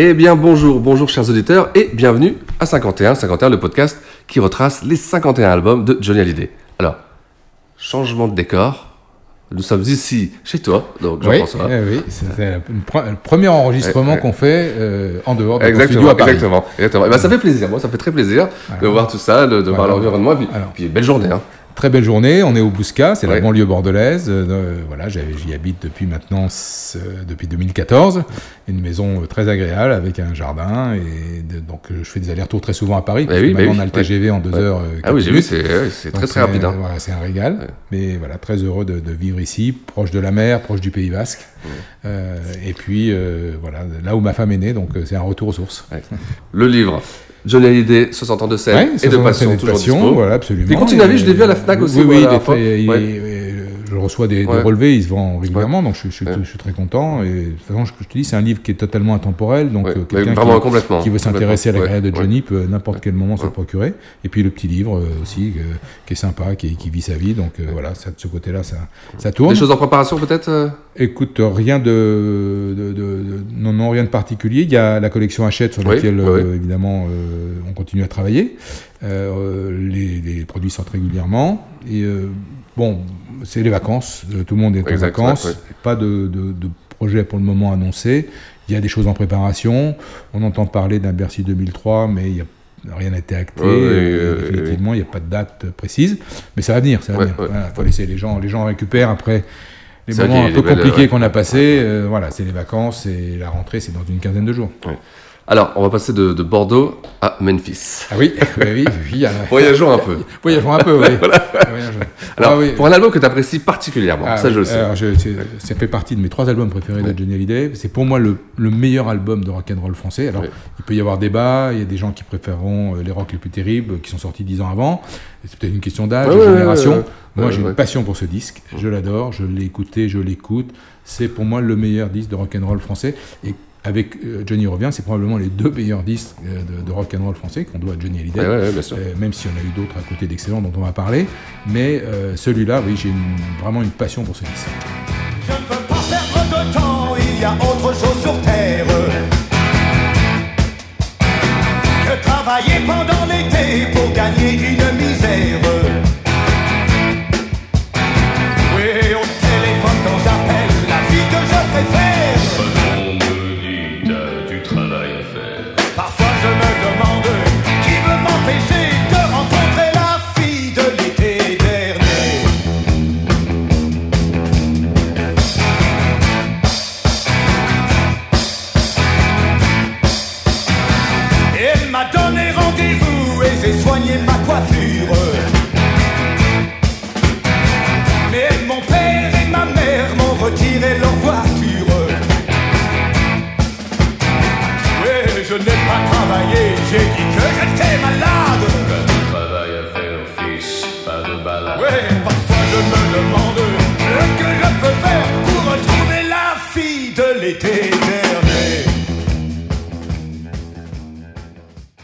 Eh bien bonjour, bonjour chers auditeurs et bienvenue à 51, 51 le podcast qui retrace les 51 albums de Johnny Hallyday. Alors, changement de décor, nous sommes ici chez toi, donc Jean-François. Oui, oui c'était le premier enregistrement qu'on fait euh, en dehors de exactement, studio à Paris. Exactement, exactement. Et ben, ça fait plaisir, moi ça fait très plaisir de voir tout ça, de, voir l'environnement, et puis, Alors, puis belle journée. Hein. Très belle journée, on est au Bousca, c'est ouais. la banlieue bordelaise. Euh, voilà, j'y habite depuis maintenant, depuis 2014. Une maison très agréable avec un jardin. Et de, donc je fais des allers-retours très souvent à Paris. Bah oui, maintenant oui, on a le TGV ouais. en deux heures. Euh, ah oui, j'ai vu, c'est très très rapide. Hein. Voilà, c'est un régal. Mais voilà, très heureux de, de, vivre ici, proche de la mer, proche du Pays Basque. Euh, et puis euh, voilà, là où ma femme est née, donc c'est un retour aux sources. Le livre. Johnny Hallyday, 60 ans de scène ouais, et de passion, toujours passion, dispo. voilà, absolument. Il continue à vivre, je l'ai vu à la FNAC aussi. Oui, oui, voilà, il est, il, ouais. Je reçois des, relevés, il se vend régulièrement, donc je, je, je, je, suis très content. Et de toute façon, je, te dis, c'est un livre qui est totalement intemporel, donc euh, quelqu'un qui, qui, veut s'intéresser à la carrière de Johnny peut n'importe quel moment se le procurer. Et puis le petit livre euh, aussi, euh, qui est sympa, qui, qui, vit sa vie, donc euh, voilà, ça, de ce côté-là, ça, ça tourne. Des choses en préparation peut-être euh? Écoute, rien de, de, de, non, non, rien de particulier. Il y a la collection Hachette sur laquelle, évidemment, on continue à travailler. Euh, les, les, produits sortent régulièrement. Et euh, bon, c'est les vacances. tout le monde est exact, en vacances. Ouais. Pas de, de, de, projet pour le moment annoncé. Il y a des choses en préparation. On entend parler d'un Bercy 2003, mais il y a rien n'a été acté. Ouais, euh, définitivement, il n'y a pas de date précise. Mais ça va venir. Ça va venir. Voilà, faut laisser les gens, les gens récupèrent après les moments un peu compliqués qu'on a passés. Euh, voilà, c'est les vacances et la rentrée, c'est dans une quinzaine de jours. Alors, on va passer de, de, Bordeaux à Memphis. Ah oui, oui, oui. oui euh... Voyageons un peu. Voyageons un peu, oui. voilà. Alors, ah, oui. pour un album que tu apprécies particulièrement, ah, ça je le sais. Alors, je, ça fait partie de mes trois albums préférés de Johnny Hallyday. C'est pour moi le, le, meilleur album de rock'n'roll français. Alors, il peut y avoir débat. Il y a des gens qui préféreront les rocks les plus terribles, qui sont sortis dix ans avant. C'est peut-être une question d'âge, de génération. Moi, j'ai une passion pour ce disque. Je l'adore. Je l'ai écouté, je l'écoute. C'est pour moi le meilleur disque de rock'n'roll français. Et avec euh, Johnny revient, c'est probablement les deux meilleurs disques euh, de, de rock and roll français qu'on doit à Johnny Hallyday. Ouais, ouais, euh, même si on a eu d'autres à côté d'excellents dont on va parler, mais euh, celui-là, oui, j'ai vraiment une passion pour ce disque. Je ne veux pas perdre de temps, il y a autre chose sur terre que travailler pendant l'été pour gagner une misère.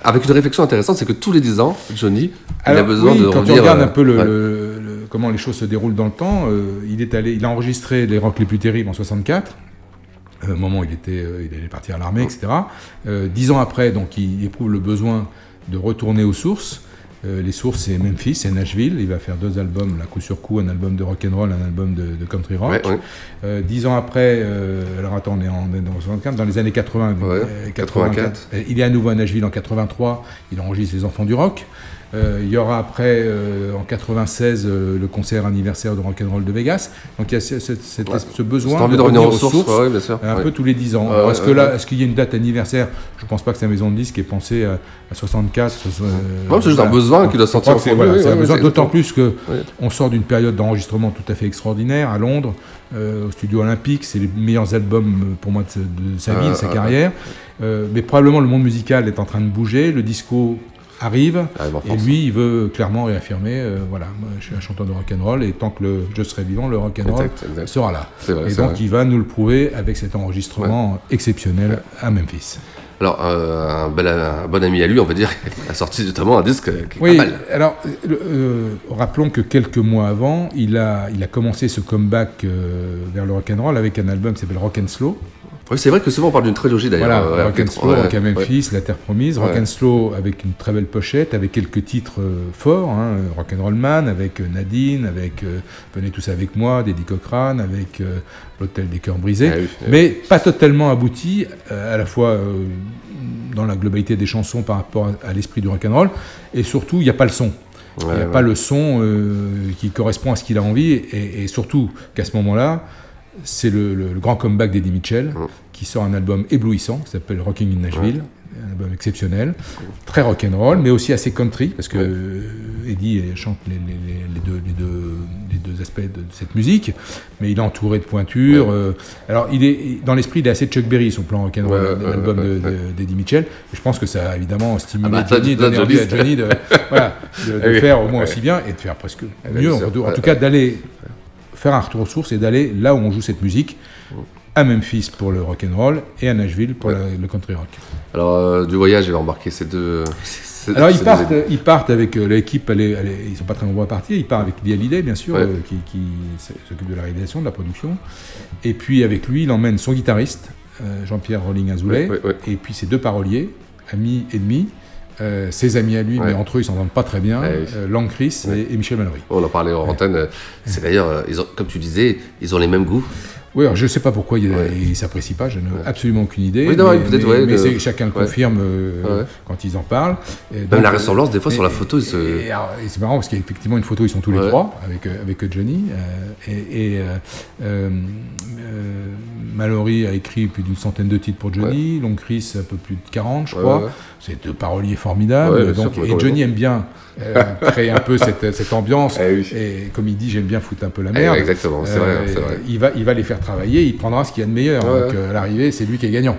Avec une réflexion intéressante, c'est que tous les 10 ans, Johnny, Alors, il a besoin oui, de quand revenir. on regarde un peu le, ouais. le, le, comment les choses se déroulent dans le temps, euh, il est allé, il a enregistré les rocs les plus terribles en 64 au euh, moment où il était, euh, il allait partir à l'armée, etc. Euh, dix ans après, donc, il éprouve le besoin de retourner aux sources. Euh, les sources, c'est Memphis, c'est Nashville. Il va faire deux albums, là, coup sur coup, un album de rock and roll, un album de, de country rock. Ouais, ouais. Euh, dix ans après, euh, alors attends, on est, en, dans 64, dans les années 80, Ouais, euh, 84. euh, il est à nouveau à Nashville en 83. Il enregistre Les Enfants du Rock. Euh, il y aura après, euh, en 96, euh, le concert anniversaire de Rock'n'Roll de Vegas. Donc il y a ce, ce- cette- Ouais. ce besoin envie de revenir aux sources, ouais, bien sûr. un Ouais. peu tous les 10 ans. Alors, est-ce que ouais, là, ouais. est-ce qu'il y a une date anniversaire? Je pense pas que sa maison de disques ait pensé à, à 64. soix- euh, Non, c'est juste un besoin qu'il doit sortir c'est voilà, un besoin, d'autant plus que Ouais. on sort d'une période d'enregistrement tout à fait extraordinaire à Londres, euh, au studio Olympique. C'est les meilleurs albums pour moi de, sa- de sa vie, de sa carrière. Euh, mais probablement le monde musical est en train de bouger. Le disco arrive et lui il veut clairement réaffirmer euh, voilà moi, je suis un chanteur de rock and roll et tant que le, je serai vivant le rock and roll Exact, exact. sera là vrai, et donc vrai. il va nous le prouver avec cet enregistrement exceptionnel à Memphis Alors, euh, un, bel, un bon ami à lui, on va dire, a sorti notamment un disque qui est Oui, pas mal. alors euh, rappelons que quelques mois avant, il a, il a commencé ce comeback vers le rock'n'roll avec un album qui s'appelle Rock and Slow. Oui, c'est vrai que souvent on parle d'une trilogie d'ailleurs. Voilà, euh, Rock and Slow, ouais, Rock à Memphis, ouais. La Terre Promise, Rock Ouais. and Slow avec une très belle pochette, avec quelques titres euh, forts, hein, Rock and Roll Man, avec euh, Nadine, avec euh, Venez tous avec moi, d'Eddie Cochrane, avec euh, L'Hôtel des Cœurs Brisés, Ah oui, ah oui. mais pas totalement abouti, à la fois dans la globalité des chansons par rapport à, à l'esprit du rock and roll, et surtout il n'y a pas le son. Il n'y a pas le son qui correspond à ce qu'il a envie, et, et surtout qu'à ce moment-là, c'est le, le- le grand comeback d'Eddie Mitchell, qui sort un album éblouissant, qui s'appelle Rocking in Nashville, un album exceptionnel, très rock'n'roll, mais aussi assez country, parce que euh, Eddie chante les, les- les- les deux, les, deux, les deux aspects de, cette musique, mais il est entouré de pointures. euh, alors, il est, dans l'esprit, il est assez Chuck Berry, son plan rock'n'roll, l'album d'Eddie Mitchell. Et je pense que ça a évidemment stimulé Ah bah, Johnny, donné envie à Johnny de, voilà, de- de Ah oui. faire au moins aussi bien et de faire presque mieux. En, tout- cas, d'aller faire un retour aux sources et d'aller là où on joue cette musique, à Memphis pour le rock and roll et à Nashville pour Ouais. la- le country rock. Alors, euh, du voyage, il va embarquer ces deux. ces- Alors ils deux partent, ils partent avec euh, l'équipe, elle est- elle est- ils sont pas très nombreux à partir, ils partent avec Lee Hallyday bien sûr, Ouais. euh, qui, qui s'occupe de la réalisation, de la production, et puis avec lui il emmène son guitariste, Jean-Pierre Rolling Azoulay, ouais. et puis ses deux paroliers, amis et demi, euh, ses amis à lui, Ouais. mais entre eux ils s'entendent pas très bien, Ouais, oui. euh, Ouais. et, et Michel Mallory. On en parlait en antenne. C'est d'ailleurs, euh, comme tu disais, ils ont les mêmes goûts. Oui, alors je ne sais pas pourquoi il Ouais. ne s'apprécient pas, je n'ai absolument aucune idée. Oui, non, mais, mais- ouais, mais de- chacun le confirme euh, quand ils en parlent. Et Même la euh, ressemblance, des fois, sur la photo, ils se- Et, c'est marrant parce qu'effectivement, une photo, ils sont tous les trois avec, euh, avec Johnny. euh, et euh, euh, euh, Mallory a écrit plus d'une centaine de titres pour Johnny. Long Chris, un peu plus de 40, je crois. C'est deux paroliers formidables. Donc, et Johnny aime bien euh, créer un peu cette, cette ambiance. Eh oui. Et comme il dit, j'aime bien foutre un peu la Eh, merde. exactement, c'est vrai, c'est vrai. Il va, il va les faire travailler, il prendra ce qu'il y a de meilleur. Ouais, donc euh, à l'arrivée, c'est lui qui est gagnant.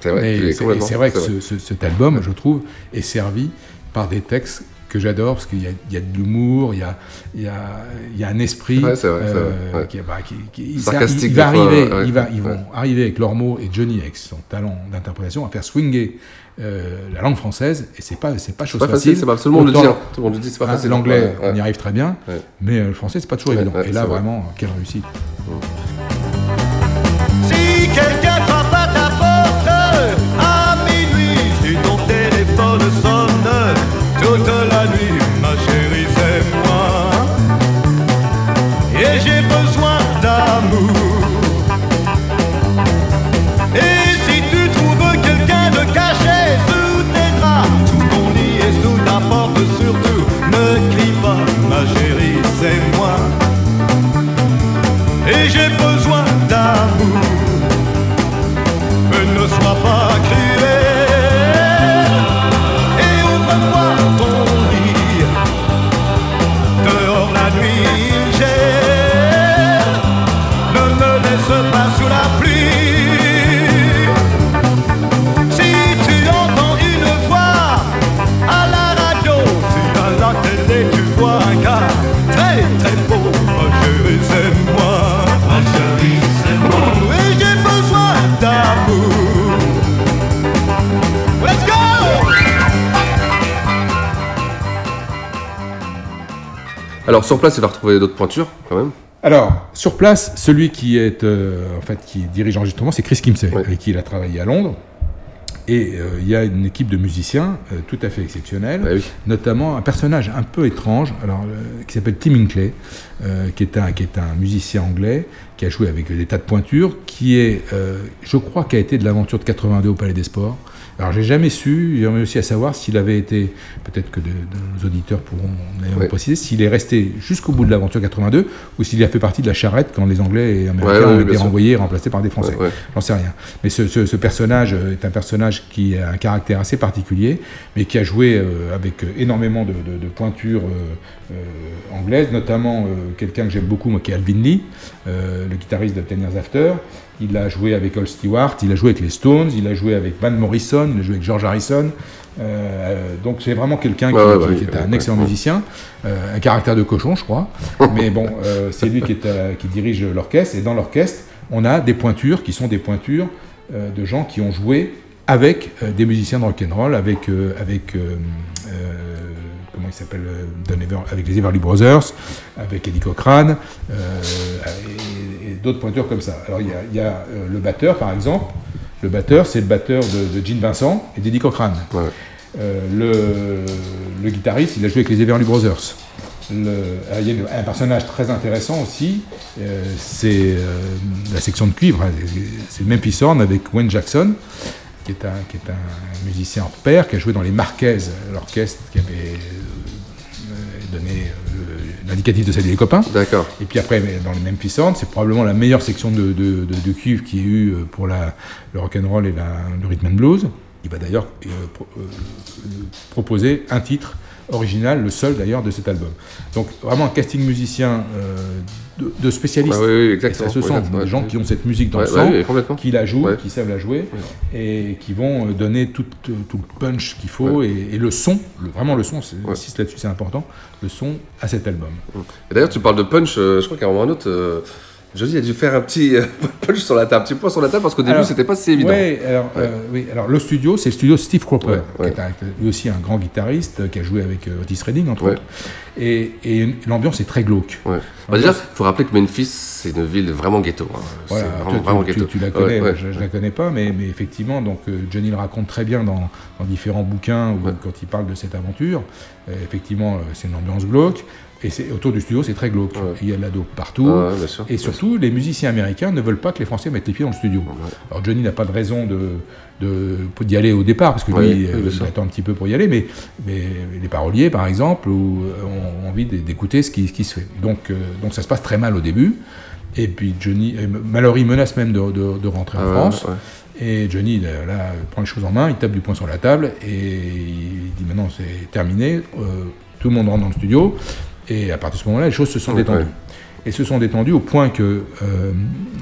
C'est vrai, c'est- vrai que c'est ce- ce- cet album, je trouve, est servi par des textes que j'adore parce qu'il y, a- il y a de l'humour, il y a, il il y a un esprit euh, Sarcastique, il, va fois, arriver, ouais, ouais, ils vont arriver avec leurs mots et Johnny avec son talent d'interprétation à faire swinger euh, la langue française et c'est pas c'est pas chose pas facile, c'est pas- le le Autant- dit, hein. Tout le monde le dit, c'est pas hein, facile. L'anglais, Ouais, ouais. on y arrive très bien, Ouais. mais euh, le français c'est pas toujours évident. et là vrai. vraiment, quelle réussite. Alors, sur place, il va retrouver d'autres pointures, quand même. Alors, sur place, celui qui est euh, en fait qui dirige l'enregistrement, c'est Chris Kimsey, avec qui il a travaillé à Londres. Et euh, il y a une équipe de musiciens euh, tout à fait exceptionnelle, notamment un personnage un peu étrange, alors, qui s'appelle Tim Hinckley, qui, est un, qui est un musicien anglais, qui a joué avec des tas de pointures, qui est, je crois, qui a été de l'aventure de 82 au Palais des Sports. Alors j'ai jamais su, j'ai réussi à savoir s'il avait été, peut-être que de, de nos auditeurs pourront Ouais. préciser, s'il est resté jusqu'au bout de l'aventure 82 ou s'il a fait partie de la charrette quand les Anglais et Américains Ouais, ouais, ont été renvoyés et remplacés par des Français. J'en sais rien. Mais ce, ce- ce personnage euh, est un personnage qui a un caractère assez particulier, mais qui a joué euh, avec euh, énormément de, de- de pointures anglaises, notamment quelqu'un que j'aime beaucoup, moi, qui est Alvin Lee, le guitariste de Ten Years After. Il a joué avec Al Stewart, il a joué avec les Stones, il a joué avec Van Morrison, il a joué avec George Harrison. Euh, euh, donc c'est vraiment quelqu'un qui, Ouais, ouais, qui- ouais, qui est ouais, un excellent musicien, euh, un caractère de cochon, je crois. Mais bon, euh, c'est lui qui, est, qui dirige l'orchestre. Et dans l'orchestre, on a des pointures qui sont des pointures de gens qui ont joué avec des musiciens de rock'n'roll, avec, avec comment il s'appelle, avec les Everly Brothers, avec Eddie Cochran, et, et d'autres pointures comme ça. Alors il y a, il y a, euh, le batteur, par exemple. Le batteur, c'est le batteur de, de Gene Vincent et d'Eddie Cochran. Euh, le, le guitariste, il a joué avec les Everly Brothers. Le- ah, il y a un personnage très intéressant aussi, euh, c'est euh, la section de cuivre, hein, c'est le Memphis Horn avec Wayne Jackson, qui est, un, qui est un musicien hors pair, qui a joué dans les Marquaises, l'orchestre qui avait euh, donné euh, l'indicatif de saluer les copains. D'accord. Et puis après, dans les Memphis Horn, c'est probablement la meilleure section de, de, de- de cuivre qu'il y ait eu euh, pour la, le rock'n'roll et la, le rhythm and blues. Il va d'ailleurs euh, pro- euh, euh, proposer un titre original, le seul d'ailleurs de cet album. Donc vraiment un casting musicien euh, de, de spécialistes. Ah oui, oui, et exactement. ça se sent, des gens qui ont cette musique dans le sang, qui la jouent, qui savent la jouer, et qui vont euh, donner tout, euh, tout le punch qu'il faut, et, et le son, le- vraiment le son, c'est- j'insiste là-dessus, c'est important, le son à cet album. Et d'ailleurs, tu parles de punch, euh, je crois qu'à un moment ou un autre, Johnny a dû faire un petit euh, punch sur la table, un petit point sur la table, parce qu'au début, c'était pas si évident. ouais, alors, Ouais. euh, oui, alors le studio, c'est le studio Steve Cropper, Ouais, qui est lui aussi un grand guitariste, euh, qui a joué avec euh, Otis Redding, entre autres. Et, et l'ambiance est très glauque. Bah, déjà, il faut rappeler que Memphis, c'est une ville vraiment ghetto. hein. Voilà, vraiment, tu, vraiment tu- ghetto. tu la connais, je, je la connais pas, mais, mais effectivement, donc euh, Johnny le raconte très bien dans, dans différents bouquins ou quand il parle de cette aventure. Effectivement, c'est une ambiance glauque. Et c'est- autour du studio, c'est très glauque. Il y a de la dope partout. Ah ouais, bien sûr, et surtout, les musiciens américains ne veulent pas que les Français mettent les pieds dans le studio. Alors Johnny n'a pas de raison de d'y aller au départ, parce que lui, euh, il sûr. attend un petit peu pour y aller, mais, mais les paroliers, par exemple, euh, ont envie d'écouter ce qui, ce qui se fait. Donc, euh, donc ça se passe très mal au début. Et puis Johnny, euh, Mallory menace même de, de- de rentrer en Ah France. Et Johnny, là, là, prend les choses en main, il tape du poing sur la table et il dit maintenant c'est terminé, euh, tout le monde rentre dans le studio. Et à partir de ce moment-là, les choses se sont Ouais, détendues. ouais. Et se sont détendues au point que euh,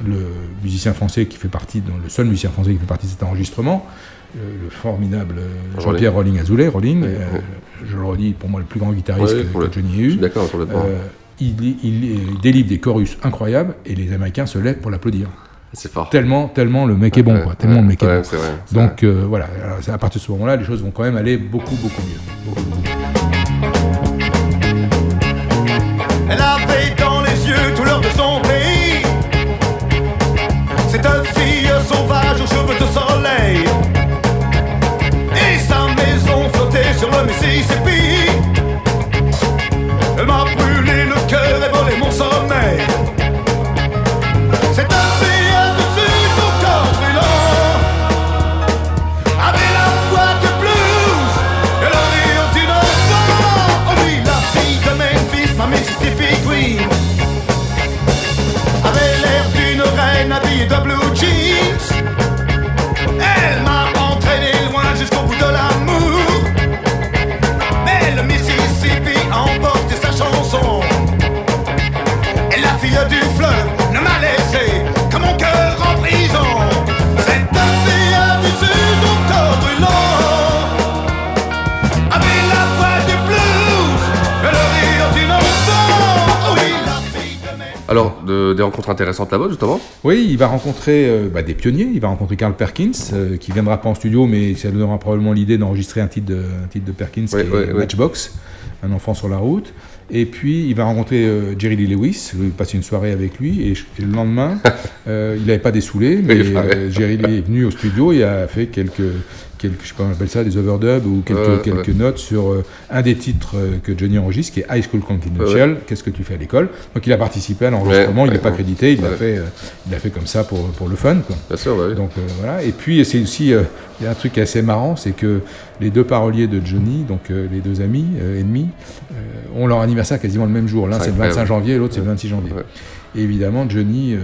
le musicien français qui fait partie, le seul musicien français qui fait partie de cet enregistrement, le formidable euh, Jean-Pierre Rolling Azoulay, Rolling, euh, je le redis, pour moi le plus grand guitariste que- pour que, le- Johnny ait eu. d'accord. Euh, il, il- il délivre des chorus incroyables et les Américains se lèvent pour l'applaudir. C'est fort. Tellement, tellement le mec est bon, quoi. Tellement le mec est bon. vrai, Donc euh, voilà, alors, à partir de ce moment-là, les choses vont quand même aller beaucoup, beaucoup mieux. Beaucoup, beaucoup mieux. Elle avait dans de- des rencontres intéressantes là-bas, justement? Oui, il va rencontrer euh, bah, des pionniers. Il va rencontrer Carl Perkins, euh, qui viendra pas en studio, mais ça lui donnera probablement l'idée d'enregistrer un titre de, un titre de Perkins, qui est. Matchbox, un enfant sur la route. Et puis, il va rencontrer euh, Jerry Lee Lewis, il passe une soirée avec lui, et, le lendemain, euh, il n'avait pas dessoulé, mais Jerry Lee est venu au studio et a fait quelques, quelques, je sais pas, on appelle ça des overdubs ou quelques, Ouais, quelques ouais. notes sur euh, un des titres euh, que Johnny enregistre, qui est High School Confidential. Qu'est-ce que tu fais à l'école? Donc il a participé à l'enregistrement, il n'est pas crédité, il l'a fait, euh, il fait comme ça pour, pour le fun. Quoi. Bien sûr. Donc voilà. Et puis c'est aussi, il y a un truc assez marrant, c'est que les deux paroliers de Johnny, donc les deux amis ennemis, ont leur anniversaire quasiment le même jour. L'un C'est le 25 incroyable. janvier l'autre c'est le 26 janvier. Et évidemment, Johnny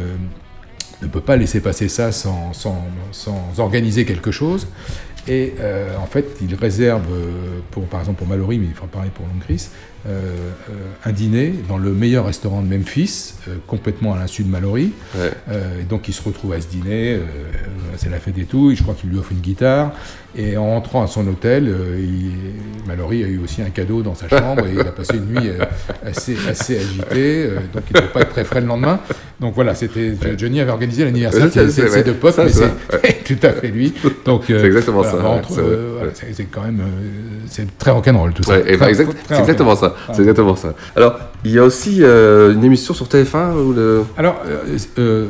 ne peut pas laisser passer ça sans, sans, sans organiser quelque chose. Et euh, en fait, il réserve, euh, pour, par exemple pour Mallory, mais il faut pareil pour Long Chris, euh, euh, un dîner dans le meilleur restaurant de Memphis, euh, complètement à l'insu de Mallory. Ouais. Euh, et donc il se retrouve à ce dîner, c'est la fête et tout, et je crois qu'il lui offre une guitare. Et en rentrant à son hôtel, il- Mallory a eu aussi un cadeau dans sa chambre et il a passé une nuit assez, assez agitée, donc il ne pas être très frais le lendemain. Donc voilà, c'était Johnny avait organisé l'anniversaire de ses- deux potes, mais c'est tout à fait lui. Donc C'est exactement voilà, ça, entre- c'est voilà, quand même, c'est très rock'n'roll tout ça. Ouais, bah, exact- très c'est exactement ça. C'est exactement ça. Alors, il y a aussi euh, une émission sur TF1 où le. Alors, euh, euh,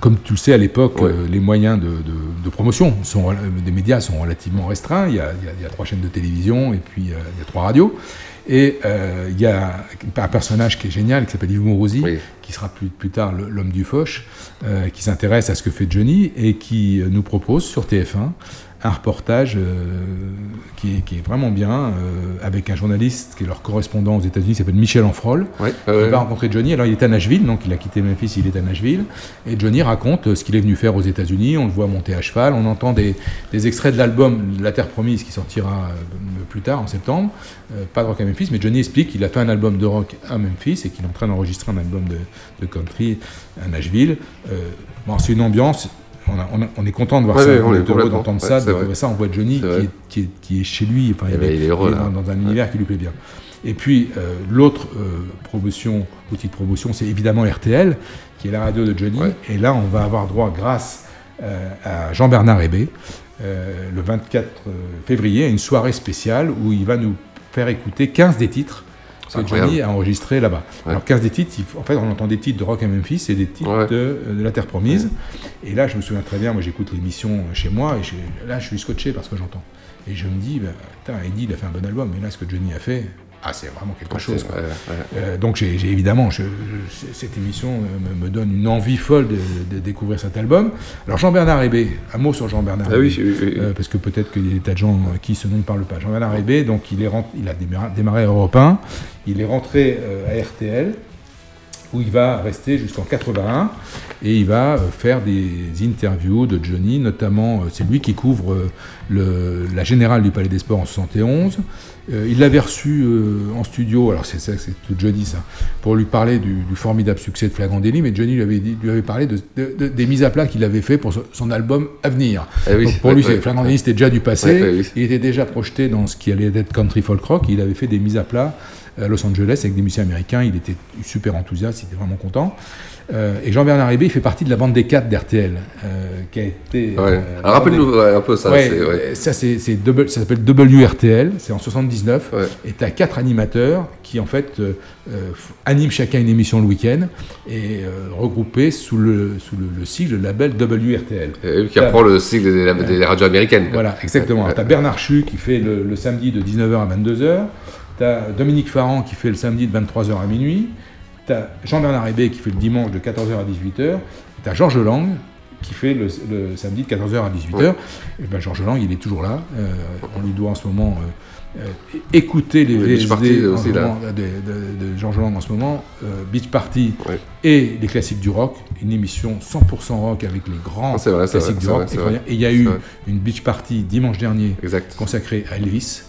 comme tu le sais, à l'époque, les moyens de, de- de promotion sont, des médias sont relativement restreints. Il y, a, il y a- il y a trois chaînes de télévision et puis il y a trois radios. Et euh, il y a un personnage qui est génial, qui s'appelle Yves Mourouzi, qui sera plus, plus tard l'homme du Foch, euh, qui s'intéresse à ce que fait Johnny et qui nous propose sur TF1 un reportage euh, qui, est, qui est vraiment bien, euh, avec un journaliste qui est leur correspondant aux États-Unis, qui s'appelle Michel Enfrol, Ouais, ouais. va rencontrer Johnny. Alors il est à Nashville, donc il a quitté Memphis, il est à Nashville. Et Johnny raconte euh, ce qu'il est venu faire aux États-Unis. On le voit monter à cheval. On entend des, des extraits de l'album La Terre Promise qui sortira plus tard, en septembre. Pas de rock à Memphis, mais Johnny explique qu'il a fait un album de rock à Memphis et qu'il est en train d'enregistrer un album de, de country à Nashville. Euh, bon, c'est une ambiance. On, a- on a- on est content de voir Ouais, ça, on est heureux d'entendre ça, de. On voit Johnny qui est, qui, est, qui est chez lui, enfin, Eh il ben, il est heureux, dans un univers qui lui plaît bien. Et puis euh, l'autre euh, promotion, outil de promotion, c'est évidemment RTL, qui est la radio de Johnny. Et là, on va avoir droit, grâce euh, à Jean-Bernard Hébé, euh, le 24 février, à une soirée spéciale où il va nous faire écouter 15 des titres que Incroyable. Johnny a enregistrés là-bas. Alors 15 des titres, en fait, on entend des titres de Rock à Memphis et des titres de, de La Terre Promise. Et là, je me souviens très bien, moi j'écoute l'émission chez moi et je- là, je suis scotché par ce que j'entends. Et je me dis, bah, putain, Eddie, il a fait un bon album, mais là, ce que Johnny a fait, ah, c'est vraiment quelque Ouais, chose. quoi. ouais, ouais. Euh, donc, j'ai évidemment, je- je- cette émission me, me donne une envie folle de, de découvrir cet album. Alors, Jean-Bernard Hébé, un mot sur Jean-Bernard Ah oui, euh, parce que peut-être qu'il y a des tas de gens qui ce nom ne parle pas. Jean-Bernard Hébé, donc, il, est il a démarré, démarré à Europe 1, il est rentré euh, à RTL, où il va rester jusqu'en 81 et il va faire des interviews de Johnny, notamment c'est lui qui couvre le- la générale du Palais des Sports en 71. Euh, il l'avait reçu euh, en studio, alors c'est ça, c'est tout Johnny ça, pour lui parler du, du formidable succès de Flagrant Délit, mais Johnny lui avait, dit, lui avait parlé de, de- de- des mises à plat qu'il avait fait pour son, son album Avenir. Eh oui, pour ouais, lui, c'est- ouais, Flagrant ouais. C'était déjà du passé, il était déjà projeté dans ce qui allait être country folk rock, il avait fait des mises à plat à Los Angeles avec des musiciens américains, il était super enthousiaste, il était vraiment content. Euh, et Jean-Bernard Hébé, il fait partie de la bande des 4 d'RTL, euh, qui a été... Ouais. euh, Alors, rappelle-nous, un peu ça, Ouais, c'est- ouais. euh, ça, c'est, double- ça s'appelle WRTL, c'est en 79, et tu as quatre animateurs qui, en fait, animent chacun une émission le week-end, et regroupés sous le, sous le, le sigle, le label WRTL. Et qui reprend le cycle des, des radios américaines. Voilà, exactement. Tu as Bernard Chu qui fait le, le samedi de 19h à 22h. Tu as Dominique Farran qui fait le samedi de 23h à minuit. Tu as Jean-Bernard Hébé qui fait le dimanche de 14h à 18h. Tu as Georges Lang qui fait le, le samedi de 14h à 18h. Ouais. Et ben Georges Lang, il est toujours là. Euh, on lui doit en ce moment euh, euh, écouter les Oui, VSD aussi, là. de, de- de Georges Lang en ce moment, euh, Beach Party et les classiques du rock, une émission 100% rock avec les grands Ah, vrai, classiques vrai, du rock. vrai. Et il y a eu une beach party dimanche dernier Exact. consacrée à Elvis,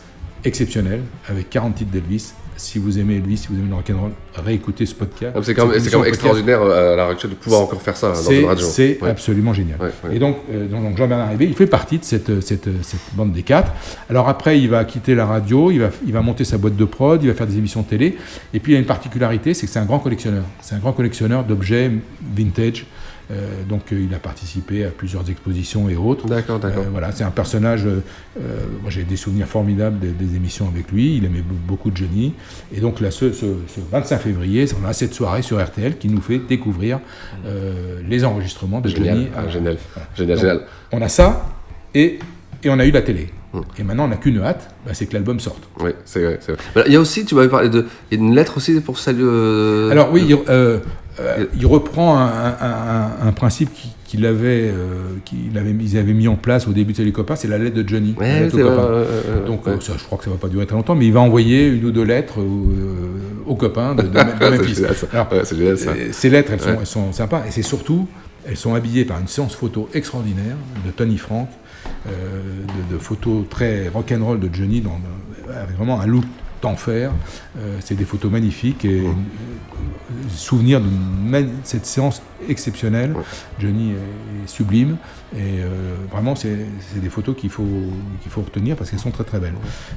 exceptionnelle, avec 40 titres d'Elvis. Si vous aimez Elvis, si vous aimez le rock'n'roll, réécoutez ce podcast. Ah, C'est quand même, quand extraordinaire euh, à l'heure actuelle de pouvoir encore faire ça dans C'est- une radio. C'est Ouais. absolument génial. Ouais, ouais. Et donc, euh, donc, Jean-Bernard Hébé, il fait partie de cette, cette, cette bande des quatre. Alors après, il va quitter la radio, il va, il va monter sa boîte de prod, il va faire des émissions de télé. Et puis il y a une particularité, c'est que c'est un grand collectionneur. C'est un grand collectionneur d'objets vintage. Euh, donc euh, il a participé à plusieurs expositions et autres. D'accord, d'accord. Euh, voilà, c'est un personnage. moi, j'ai des souvenirs formidables des, des émissions avec lui. Il aimait be- beaucoup Johnny. Et donc là, ce, ce- ce 25 février, on a cette soirée sur RTL qui nous fait découvrir les enregistrements de Génial, Johnny. ah, à- génial. voilà. Génial, Donc, génial. On a ça et Et on a eu la télé. Et maintenant, on n'a qu'une hâte, bah, c'est que l'album sorte. Oui, c'est vrai. vrai. Il y a aussi, tu m'avais parlé de. Il y a une lettre aussi pour saluer. euh, Alors oui, il, euh, euh, il reprend un, un- un- un principe qui- qu'il avait, euh, qu'il avait, ils avaient mis en place au début de copains, c'est la lettre de Johnny. Ouais, lettre Donc ouais. ça, je crois que ça va pas durer très longtemps, mais il va envoyer une ou deux lettres aux, euh, copains de, de, de Memphis. Ouais, Ces lettres, elles sont, Ouais. elles sont sympas, et c'est surtout, elles sont habillées par une séance photo extraordinaire de Tony Frank, euh, de, de photos très rock'n'roll de Johnny, dans, avec vraiment un look d'enfer. C'est des photos magnifiques et souvenir de cette séance exceptionnelle. Johnny est, sublime et euh, vraiment c'est c'est des photos qu'il faut qu'il faut retenir parce qu'elles sont très très belles.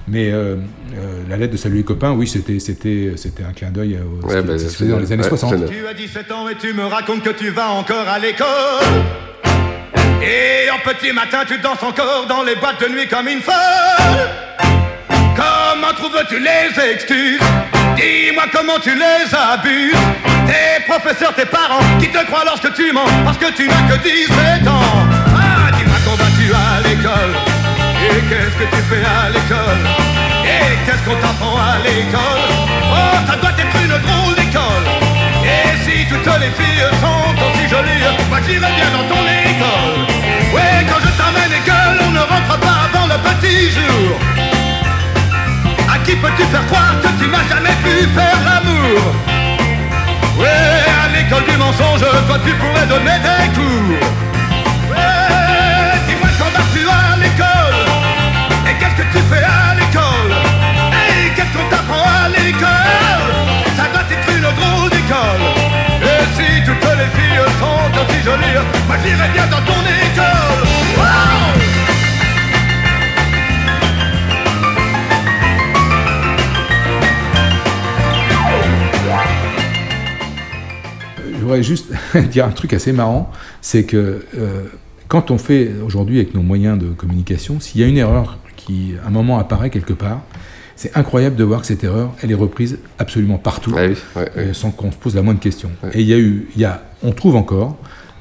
Mais euh, euh, la lettre de salut les copains, oui, c'était c'était c'était un clin d'œil au ce Ouais, bah, ce qui se c'est faisait dans les années ouais, 60. génial. Tu as 17 ans et tu me racontes que tu vas encore à l'école. Et en petit matin, tu danses encore dans les boîtes de nuit comme une folle. Comment trouves-tu les excuses? Dis-moi comment tu les abuses. Tes professeurs, tes parents qui te croient lorsque tu mens parce que tu n'as que 17 ans. Ah, dis-moi quand vas-tu à l'école Et qu'est-ce que tu fais à l'école? Et qu'est-ce qu'on t'apprend à l'école? Oh, ça doit être une drôle d'école. Et si toutes les filles sont aussi jolies, moi j'irai bien dans ton école. Ouais, quand je t'amène l'école, on ne rentre pas avant le petit jour. Qui peux-tu faire croire que tu n'as jamais pu faire l'amour Ouais, à l'école du mensonge, toi tu pourrais donner des cours. Ouais, dis-moi quand vas-tu à l'école Et qu'est-ce que tu fais à l'école? Et qu'est-ce qu'on t'apprend à l'école? Ça doit être une drôle d'école. Et si toutes les filles sont aussi jolies, moi j'irai bien dans ton école. Voudrais juste dire un truc assez marrant, c'est que euh, quand on fait aujourd'hui avec nos moyens de communication, s'il y a une erreur qui à un moment apparaît quelque part, c'est incroyable de voir que cette erreur, elle est reprise absolument partout, euh, sans qu'on se pose la moindre question. Et il y a eu, il y a, on trouve encore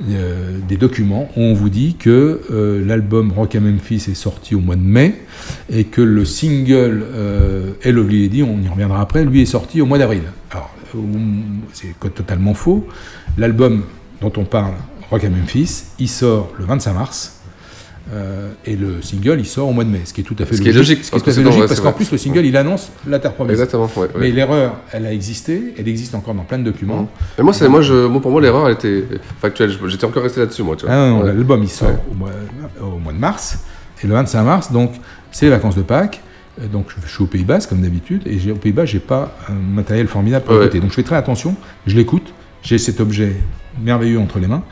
euh, des documents où on vous dit que euh, l'album Rock à Memphis est sorti au mois de mai et que le single euh, Lovely Lady, on y reviendra après, lui est sorti au mois d'avril. Alors, c'est totalement faux. L'album dont on parle, Rock à Memphis, il sort le 25 mars. euh, et le single, il sort au mois de mai, ce qui est tout à fait Ce qui est logique, Ce qui parce ouais, qu'en plus, le single, il annonce la Terre promise. Exactement, ouais, ouais. Mais l'erreur, elle a existé, elle existe encore dans plein de documents. Mais moi, c'est, moi, je, moi, pour moi, l'erreur, elle était factuelle. J'étais encore resté là-dessus, moi, tu vois. Ah non, l'album il sort au, mois, au mois de mars, et le 25 mars, donc c'est les vacances de Pâques. Euh, Donc je suis au Pays Basque comme d'habitude, et j'ai- au Pays Basque j'ai pas un matériel formidable pour Ouais. écouter. Donc je fais très attention, je l'écoute, j'ai cet objet merveilleux entre les mains,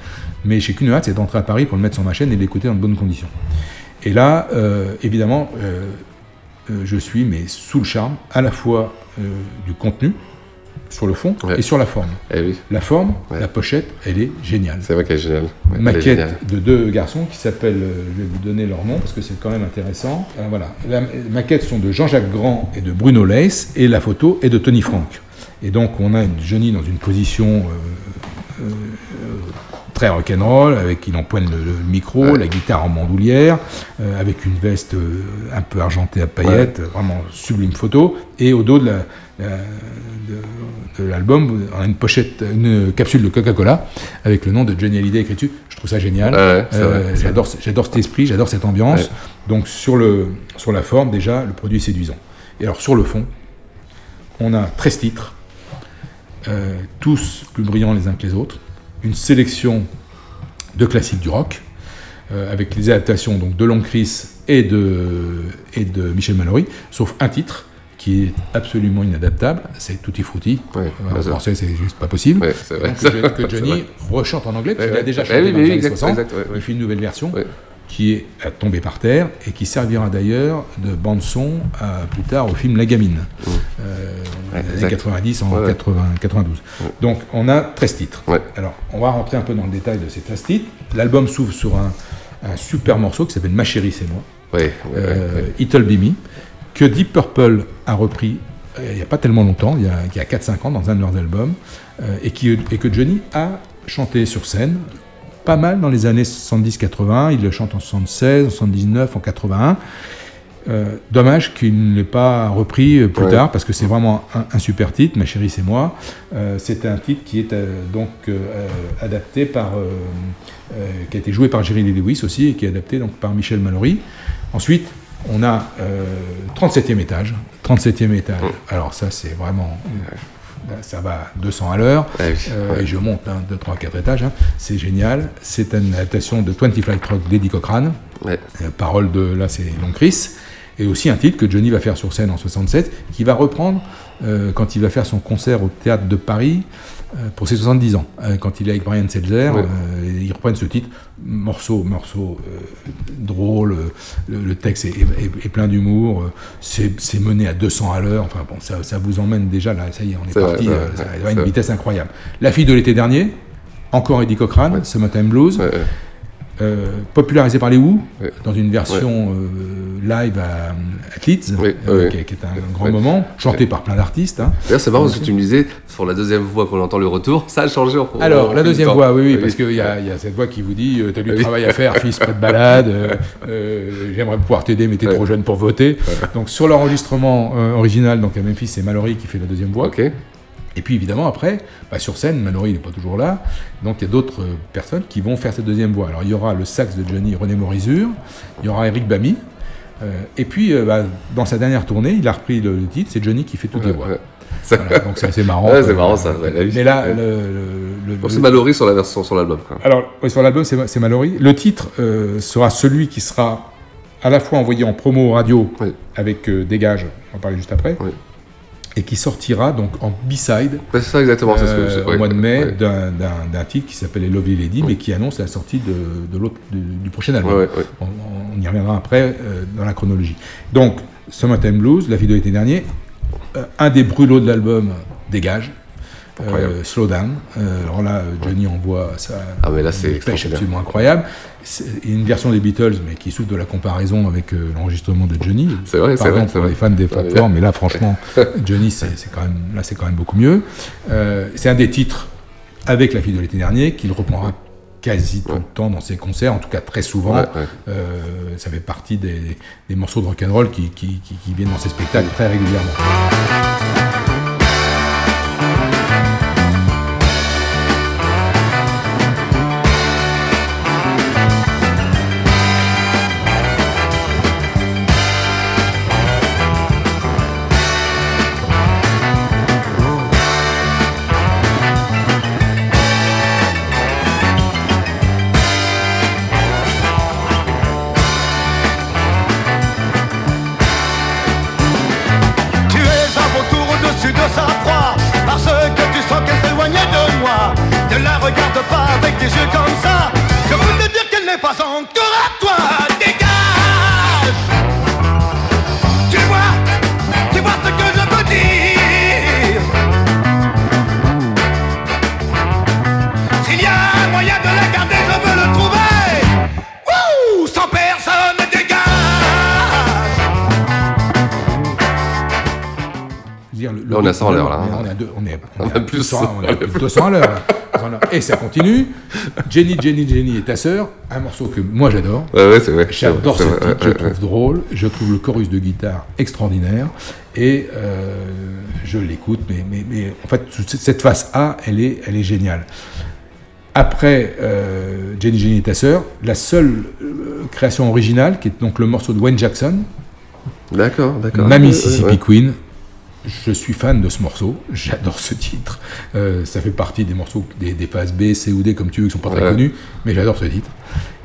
mais j'ai qu'une hâte, c'est d'entrer à Paris pour le mettre sur ma chaîne et l'écouter dans de bonnes conditions. Et là, euh, évidemment, euh, euh, je suis mais sous le charme à la fois euh, du contenu sur le fond et sur la forme. Eh La forme, la pochette, elle est géniale. C'est vrai qu'elle est géniale. Ouais, elle est Maquette géniale. de deux garçons qui s'appellent, euh, je vais vous donner leur nom parce que c'est quand même intéressant. Euh, voilà, la les maquettes sont de Jean-Jacques Grand et de Bruno Leis et la photo est de Tony Frank. Et donc on a une Johnny dans une position euh, euh, très rock'n'roll, avec il empoigne le, le micro, la guitare en bandoulière, euh, avec une veste euh, un peu argentée à paillettes, vraiment sublime photo. Et au dos de la- de, de l'album, on a une pochette, une capsule de Coca-Cola avec le nom de Johnny Hallyday écrit dessus. Je trouve ça génial. Ouais, Euh, j'adore, j'adore cet esprit, j'adore cette ambiance. Ouais. Donc sur, le, sur la forme, déjà, le produit est séduisant. Et alors sur le fond, on a 13 titres, euh, tous plus brillants les uns que les autres, une sélection de classiques du rock, euh, avec les adaptations donc, de Long Chris et de, et de Michel Mallory, sauf un titre qui est absolument inadaptable, c'est Tutti Frutti. Euh, en français, c'est juste pas possible. C'est vrai. Donc, que, Johnny rechante en anglais, parce qu'il a déjà chanté oui, dans oui, les années exact, 60. exact, ouais, ouais. Il fait une nouvelle version qui est euh, tombée par terre et qui servira d'ailleurs de bande-son à- plus tard au film La Gamine, euh, années exact. 90 en Ouais, ouais. 80 92. Donc on a 13 titres. Alors on va rentrer un peu dans le détail de ces 13 titres. L'album s'ouvre sur un, un super morceau qui s'appelle Ma chérie c'est moi, Ouais, ouais, euh, ouais, ouais. It'll Be Me, que Deep Purple a repris euh, il n'y a pas tellement longtemps, il y a, il y a 4-5 ans dans un de leurs albums, euh, et, qui, et que Johnny a chanté sur scène pas mal dans les années 70-80. Il le chante en 76, en 79, en 81. Euh, dommage qu'il ne l'ait pas repris plus Ouais. tard parce que c'est vraiment un, un super titre, Ma chérie c'est moi. Euh, c'est un titre qui est euh, donc adapté par, qui a été joué par Jerry Lee Lewis aussi et qui est adapté donc par Michel Mallory. Ensuite, on a euh, 37e étage. 37e étage. Alors ça c'est vraiment euh, ça va à 200 à l'heure. Euh, Et je monte 1, 2, 3, 4 étages. hein. C'est génial. C'est une adaptation de 20 Flight Rock d'Eddie Cochrane. Euh, parole de, là, c'est Long Chris. Et aussi un titre que Johnny va faire sur scène en 67, qui va reprendre euh, quand il va faire son concert au Théâtre de Paris euh, pour ses 70 ans. Euh, quand il est avec Brian Setzer, Ouais. ils reprennent ce titre, morceau, morceau drôle, le, le texte est, est- est plein d'humour, c'est mené à 200 à l'heure, enfin bon, ça, ça vous emmène déjà là, ça y est, on est, parti, vrai, ça ouais, à une vitesse incroyable. La fille de l'été dernier, encore Eddie Cochrane, Summertime Blues, euh, popularisé par les Who, dans une version euh, live à, à Leeds, Oui, euh, qui, est- qui est un grand moment, chanté par plein d'artistes. hein. D'ailleurs, c'est marrant parce que tu me disais, pour la deuxième fois qu'on entend le retour, ça a changé en Alors, en la deuxième temps. voix, oui, oui, parce qu'il y, a- il y a cette voix qui vous dit T'as du travail à faire, fils, pas de balade, j'aimerais pouvoir t'aider, mais t'es trop jeune pour voter. Donc, sur l'enregistrement original, donc à Memphis, c'est Mallory qui fait la deuxième voix. Et puis, évidemment, après, bah, sur scène, Mallory n'est pas toujours là, donc il y a d'autres euh, personnes qui vont faire cette deuxième voix. Alors, il y aura le sax de Johnny René Morizur, il y aura Eric Bamy, euh, et puis, euh, bah, dans sa dernière tournée, il a repris le, le titre, c'est Johnny qui fait toutes les voix. Voilà, donc c'est assez marrant. Ouais, c'est marrant ça. ouais, la vie. Mais là, Ouais. le, le- c'est Mallory sur la version sur l'album. alors, oui, sur l'album, c'est Mallory. Le titre euh, sera celui qui sera à la fois envoyé en promo radio avec euh, Dégage, on va en parler juste après, et qui sortira donc en B-side Ouais, c'est ça exactement, c'est ce que euh, je- au ouais, mois de mai ouais. d'un- d'un d'un titre qui s'appelle Lovely Lady, mais qui annonce la sortie de, de l'autre du, du prochain album. Ouais. On y reviendra après euh, dans la chronologie. Donc, Summertime Blues, la vidéo était dernier, euh, un des brûlots de l'album, Dégage. Euh, slow down. Euh, alors là, euh, Johnny envoie ça. Ah, mais là, c'est absolument incroyable. Une version des Beatles, mais qui souffre de la comparaison avec euh, l'enregistrement de Johnny. C'est vrai, c'est vrai, c'est pour vrai. les fans des Fab Four, mais là, franchement, Johnny, c'est quand même, là, c'est quand même beaucoup mieux. Euh, c'est un des titres avec la fille de l'été dernier qu'il reprendra quasi tout le temps dans ses concerts, en tout cas très souvent. Ouais, ouais. Euh, ça fait partie des, des morceaux de rock'n'roll qui, qui, qui, qui viennent dans ses spectacles très régulièrement. On est à 100 à l'heure, là. On est à deux- on est- On est à plus. 200 on est à plus de 200 à l'heure. là. 200 à l'heure. Et ça continue. Jenny, Jenny, Jenny et ta sœur, un morceau que moi j'adore. Ouais, ouais, c'est vrai. J'adore ce titre, je trouve drôle, je trouve le chorus de guitare extraordinaire et euh, je l'écoute, mais, mais, mais en fait cette face A, elle est, elle est géniale. Après euh, Jenny, Jenny et ta sœur, la seule euh, création originale, qui est donc le morceau de Wayne Jackson, D'accord, d'accord. Ma Mississippi ouais. Queen. Je suis fan de ce morceau, j'adore ce titre. Euh, ça fait partie des morceaux des, des phases B, C ou D comme tu veux, qui sont pas très Ouais. connus, mais j'adore ce titre.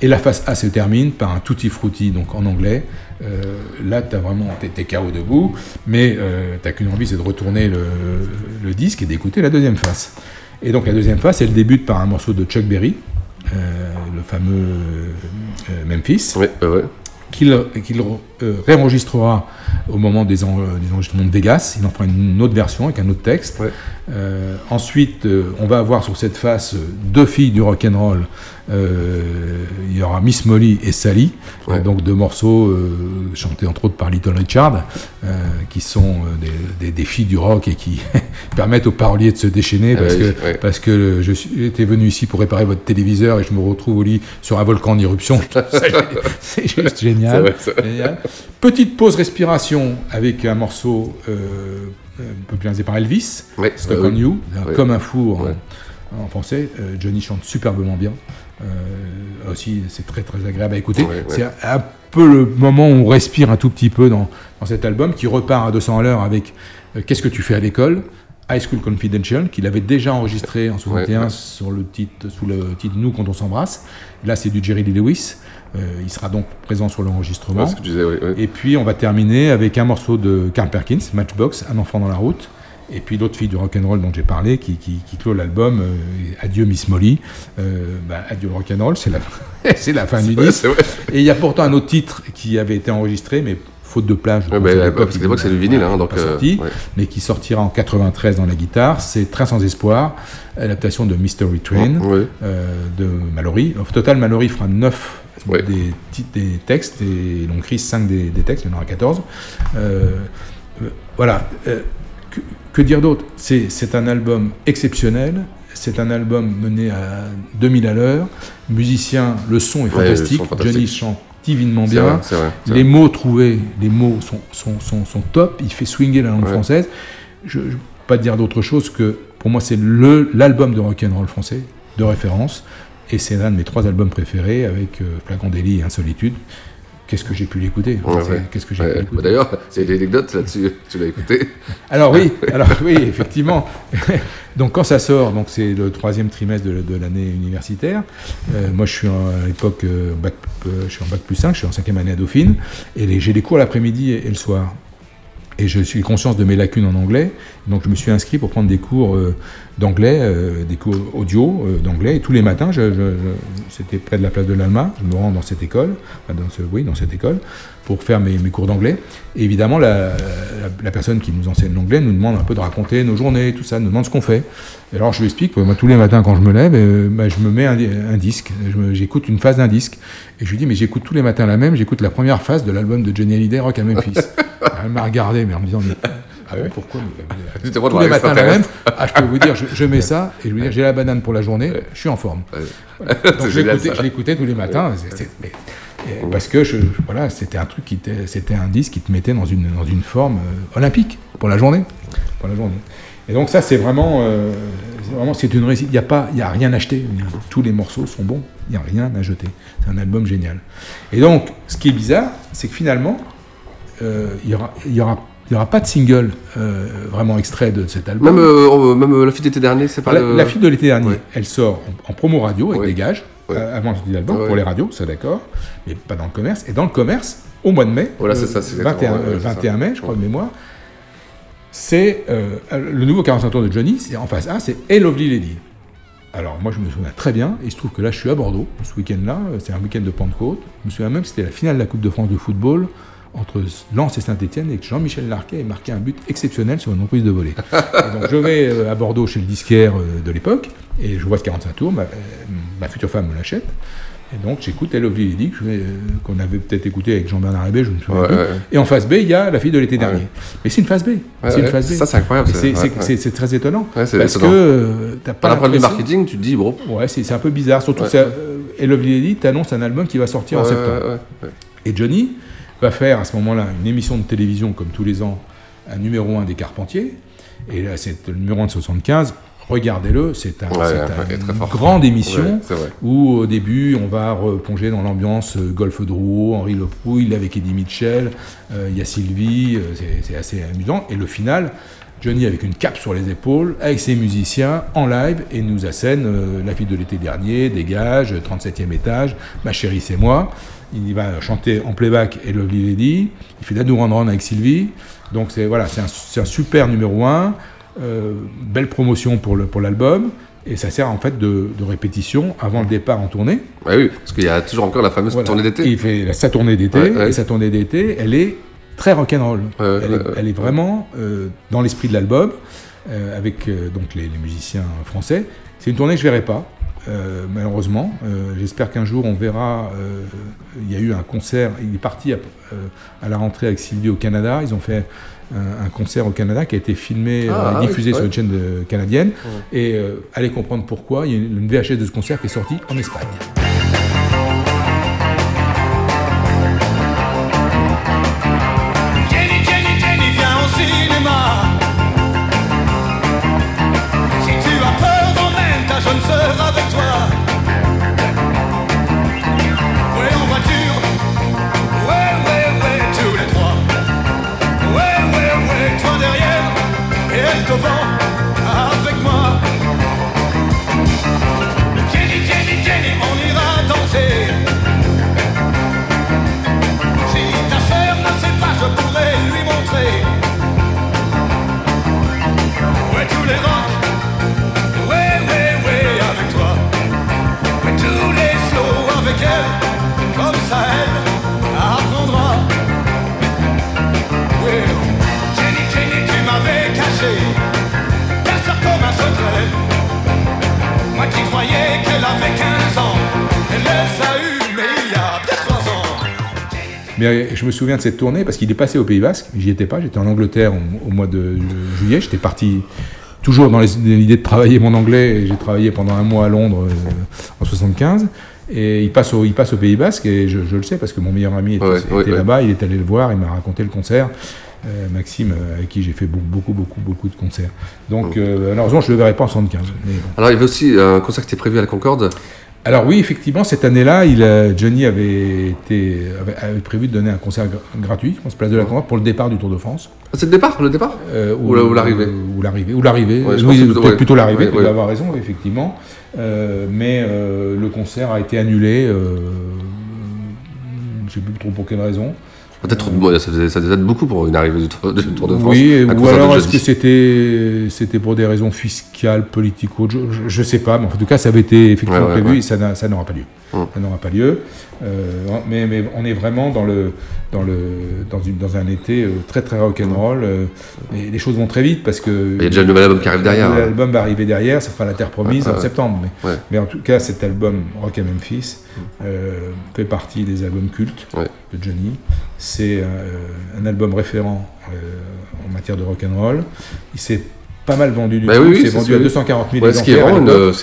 Et la phase A se termine par un tutti frutti, donc en anglais. Euh, là, tu as vraiment, t'es, KO debout, mais euh, t'as qu'une envie, c'est de retourner le, le disque et d'écouter la deuxième face. Et donc la deuxième face, elle débute par un morceau de Chuck Berry, euh, le fameux euh, Memphis, qu'il, qu'il euh, réenregistrera au moment des, en- euh, des enregistrements de Vegas. Il en fera une autre version avec un autre texte. Euh, ensuite, on va avoir sur cette face deux filles du rock and roll. Euh, il y aura Miss Molly et Sally, Euh, donc deux morceaux euh, chantés entre autres par Little Richard, qui sont des, des- des filles du rock et qui permettent aux paroliers de se déchaîner Ah parce oui, que ouais. parce que je suis- j'étais venu ici pour réparer votre téléviseur et je me retrouve au lit sur un volcan en éruption. C'est juste génial. Vrai. Petite pause respiration avec un morceau euh, popularisé par Elvis, Stuck bah on oui. You, comme un fou en, Ouais. en français. Euh, Johnny chante superbement bien. Euh, aussi, c'est très très agréable à écouter. Ouais, ouais. C'est un, peu le moment où on respire un tout petit peu dans, dans cet album qui repart à 200 à l'heure avec euh, Qu'est-ce que tu fais à l'école? High School Confidential, qu'il avait déjà enregistré en 61 Ouais, ouais. sur le titre, sous le titre Nous quand on s'embrasse. Là, c'est du Jerry Lee Lewis. Il sera donc présent sur l'enregistrement. Et puis, on va terminer avec un morceau de Carl Perkins, Matchbox, Un enfant dans la route. Et puis l'autre fille du rock'n'roll dont j'ai parlé, qui, qui, qui clôt l'album, euh, Adieu Miss Molly. Euh, bah, adieu le rock'n'roll, c'est la, c'est la fin du disque. Et il y a pourtant un autre titre qui avait été enregistré, mais faute de plage. Ouais, bah, à l'époque, parce c'est le vinyle, hein, donc, euh, sorti, ouais. mais qui sortira en 93 dans la guitare. C'est Train sans espoir, adaptation de Mystery Train de Mallory. Au total, Mallory fera 9 des, des textes et donc Chris 5 des, des textes, il y en aura 14. Euh, euh, voilà. que, que dire d'autre? C'est un album exceptionnel. C'est un album mené à 2000 à l'heure. Musicien, le son est Ouais, fantastique. son fantastique. Johnny chante divinement bien. vrai, vrai, les mots trouvés, les mots sont, sont, sont, sont top. Il fait swinger la langue Ouais. française. Je ne peux pas dire d'autre chose que pour moi, c'est l'album de rock'n'roll français de référence. Et c'est l'un de mes trois albums préférés avec euh, et Insolitude. Qu'est-ce que j'ai pu l'écouter Ouais, C'est- ouais. Qu'est-ce que j'ai Ouais, bah D'ailleurs, c'est une anecdote là-dessus, tu l'as écouté. alors oui, alors oui, effectivement. donc quand ça sort, donc c'est le troisième trimestre de, de l'année universitaire. Euh, moi, je suis en- à l'époque euh, bac, euh, je suis en bac plus 5, je suis en cinquième année à Dauphine, et j'ai des cours l'après-midi et, et le soir. Et je suis conscience de mes lacunes en anglais, donc je me suis inscrit pour prendre des cours euh, d'anglais, euh, des cours audio euh, d'anglais. Et tous les matins, je, je- je- c'était près de la place de l'Alma, je me rends dans cette école, enfin, dans ce, oui, dans cette école, pour faire mes, mes cours d'anglais. Et évidemment, la, la- la personne qui nous enseigne l'anglais nous demande un peu de raconter nos journées, tout ça, nous demande ce qu'on fait. Et alors je lui explique, moi tous les matins quand je me lève, bah, je me mets un, un disque, j'écoute une phase d'un disque. Et je lui dis, mais j'écoute tous les matins la même, j'écoute la première phase de l'album de Johnny Hallyday, Rock à Memphis. Elle m'a regardé, mais en me disant, mais, ah bon, pourquoi mais, Tous les matins la même. Ah, je peux vous dire, je, je mets ça, et je veux dire, j'ai la banane pour la journée, je suis en forme. Voilà. Donc je l'écoutais- tous les matins. mais- et parce que je, voilà, c'était un truc qui était, c'était un disque qui te mettait dans une, dans une forme euh, olympique pour la journée, pour la journée. Et donc ça, c'est vraiment, euh, vraiment, c'est une réussite. Il n'y a pas, il y a rien à acheter. Tous les morceaux sont bons. Il n'y a rien à jeter. C'est un album génial. Et donc, ce qui est bizarre, c'est que finalement, euh, il y aura, il y aura, il y aura pas de single euh, vraiment extrait de cet album. Même, euh, même euh, la fille d'été dernier, c'est pas la, le- la fille de l'été dernier, Ouais. elle sort en, en promo radio avec Ouais. des gages Ouais. euh, avant de l'album pour les radios, ça d'accord, mais pas dans le commerce. Et dans le commerce, au mois de mai, Voilà, le c'est ça, c'est 21, exactement, ouais, euh, ouais, c'est 21 ça. mai, je crois de mémoire, c'est le nouveau 45 tours de Johnny. C'est en face A, c'est Hey Lovely Lady. Alors moi je me souviens très bien, et il se trouve que là je suis à Bordeaux, ce week-end-là, c'est un week-end de Pentecôte. Je me souviens même que c'était la finale de la Coupe de France de football entre Lens et Saint-Etienne, et que Jean-Michel Larquet ait marqué un but exceptionnel sur une reprise de volée. Et donc je vais euh, à Bordeaux chez le disquaire euh, de l'époque, et je vois ce 45 tours, ma, euh, ma future femme me l'achète. Et donc j'écoute Lovely Lady, qu'on avait peut-être écouté avec Jean-Bernard Hébé, je me souviens Ouais, plus. ouais. Et en face B, il y a La fille de l'été dernier. Mais c'est une face B. c'est une ouais. face B. Ça, c'est incroyable. C'est, très étonnant. Parce étonnant. que euh, t'as pas Par l'impression- marketing, tu te dis, bon. Ouais, c'est, un peu bizarre. Surtout Hey Lovely Lady t'annonce un album qui va sortir en septembre. Et Johnny va faire à ce moment-là une émission de télévision, comme tous les ans, un numéro 1 des Carpentiers. Et là, c'est le numéro 1 de 75. Regardez-le, c'est, un, Ouais, c'est ouais, un- ouais, très une grande émission Ouais, où au début on va replonger dans l'ambiance euh, Golfe Drouot, Henri Leprouille, avec Eddie Mitchell, euh, il y a Sylvie, euh, c'est assez amusant. Et le final, Johnny avec une cape sur les épaules, avec ses musiciens en live et nous assène euh, La fille de l'été dernier, Dégage, 37e étage, Ma chérie c'est moi. Il va chanter en playback et Lovely Lady. Il fait d'Adour and Run avec Sylvie. Donc c'est voilà, c'est un, super numéro 1. belle promotion pour, l'album. Et ça sert en fait de, de répétition avant le départ en tournée. Ouais, oui, parce qu'il y a toujours encore la fameuse Voilà. tournée d'été. Il fait sa tournée d'été, Ouais, ouais. et sa tournée d'été, elle est très rock'n'roll. Ouais, elle, elle est vraiment euh, dans l'esprit de l'album, euh, avec euh, donc les, les musiciens français. C'est une tournée que je verrai pas, euh, malheureusement. Euh, J'espère qu'un jour on verra. euh, il y a eu un concert. Il est parti à, euh, à la rentrée avec Sylvie au Canada. Ils ont fait un, concert au Canada qui a été filmé, Ah, euh, ah oui, diffusé sur une chaîne de- canadienne. Et euh, allez comprendre pourquoi. Il y a une, une VHS de ce concert qui est sortie en Espagne. Mais euh, je me souviens de cette tournée parce qu'il est passé au Pays Basque. J'y étais pas. J'étais en Angleterre au, au mois de juillet. J'étais parti toujours dans l'idée de travailler mon anglais. J'ai travaillé pendant un mois à Londres euh, en 75. Et il passe, au, il passe au Pays Basque et je, je le sais parce que mon meilleur ami était, Ouais, était ouais, ouais. là-bas. Il est allé le voir. Il m'a raconté le concert. Euh, Maxime, euh, avec qui j'ai fait beaucoup, beaucoup, beaucoup, beaucoup de concerts. Donc, euh, malheureusement, je ne le verrai pas en 75. Mais bon. Alors, il y avait aussi un concert qui était prévu à la Concorde. Alors oui, effectivement, cette année-là, il, Johnny avait, été, avait, avait prévu de donner un concert gra- gratuit, on se place de la Concorde, pour le départ du Tour de France. Ah, c'est le départ, le départ Euh, Ou la- ou l'arrivée Ou l'arrivée. Ou l'arrivée. Ouais, je oui, pense plutôt- ouais. plutôt l'arrivée, tu ouais. avoir raison, effectivement. Euh, mais euh, le concert a été annulé. Je ne sais plus trop pour quelle raison. Peut-être, ça, faisait, ça faisait beaucoup pour une arrivée du Tour, du Tour de France. Oui, ou alors est-ce que c'était c'était pour des raisons fiscales, politiques ou autres Je ne sais pas, mais en tout cas, ça avait été effectivement Ouais, ouais, prévu ouais. et ça n'aura pas lieu. Ça n'aura pas lieu. Euh, mais, mais on est vraiment dans, le, dans, le, dans, une, dans un été euh, très très rock'n'roll. euh, et les choses vont très vite parce que. Il y a déjà le nouvel album qui arrive derrière, hein. L'album va arriver derrière, ça sera La Terre Promise Ouais, en ouais. septembre. Mais, Ouais. mais en tout cas, cet album Rock à Memphis euh, fait partie des albums cultes de Johnny. C'est euh, un album référent euh, en matière de rock'n'roll. Il s'est pas mal vendu du Bah oui, c'est vendu à 240 000 Ouais, ce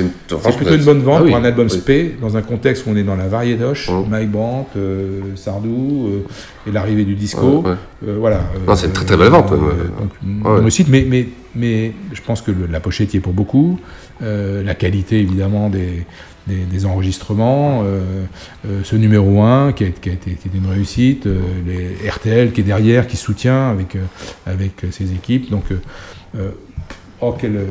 une- c'est franchement, plutôt une bonne vente ah oui, pour un album oui. spé dans un contexte où on est dans la variétoche, Mike Brandt, euh, Sardou euh, et l'arrivée du disco. Ouais. Euh, voilà. C'est une très, très belle vente, ouais. donc, Ouais. on le cite, mais, mais, mais je pense que le- la pochette y est pour beaucoup. La qualité, évidemment, des, des, des enregistrements. ce numéro 1 qui a, qui a été, qui une réussite. les RTL qui est derrière, qui soutient avec, avec ses équipes. Donc, oh, quel, euh,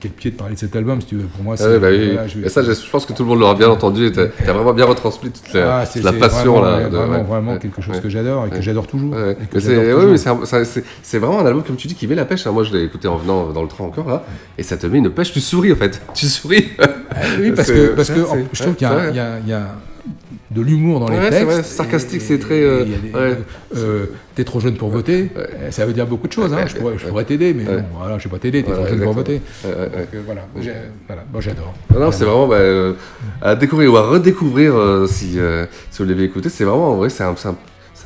quel pied de parler de cet album, si tu veux. Pour moi, Ah c'est. bah oui, voilà, oui. je Et ça, je pense que tout le monde l'aura bien entendu. Tu as vraiment bien retransmis toute la, Ah, la passion. vraiment, là, de- vraiment, ouais, vraiment quelque chose ouais. que j'adore et que j'adore toujours. Ouais, c'est vraiment un album, comme tu dis, qui met la pêche. hein. Moi, je l'ai écouté en venant dans le train encore, là. Et ça te met une pêche. Tu souris, en fait. Tu souris. Ah oui, parce que, parce que je trouve qu'il y, a- de l'humour dans les Ouais, c'est textes. vrai, sarcastique, c'est très, euh, des- ouais. euh, T'es trop jeune pour voter, euh, ça veut dire beaucoup de choses. hein. Je pourrais, je ouais. pourrais t'aider, mais non, voilà, je ne vais pas t'aider, t'es trop jeune pour voter. Donc, euh, voilà, voilà, j'adore. Non, c'est vraiment bah, euh, à découvrir ou à redécouvrir euh, si, euh, si vous l'avez écouté. C'est vraiment, en vrai, c'est un, un-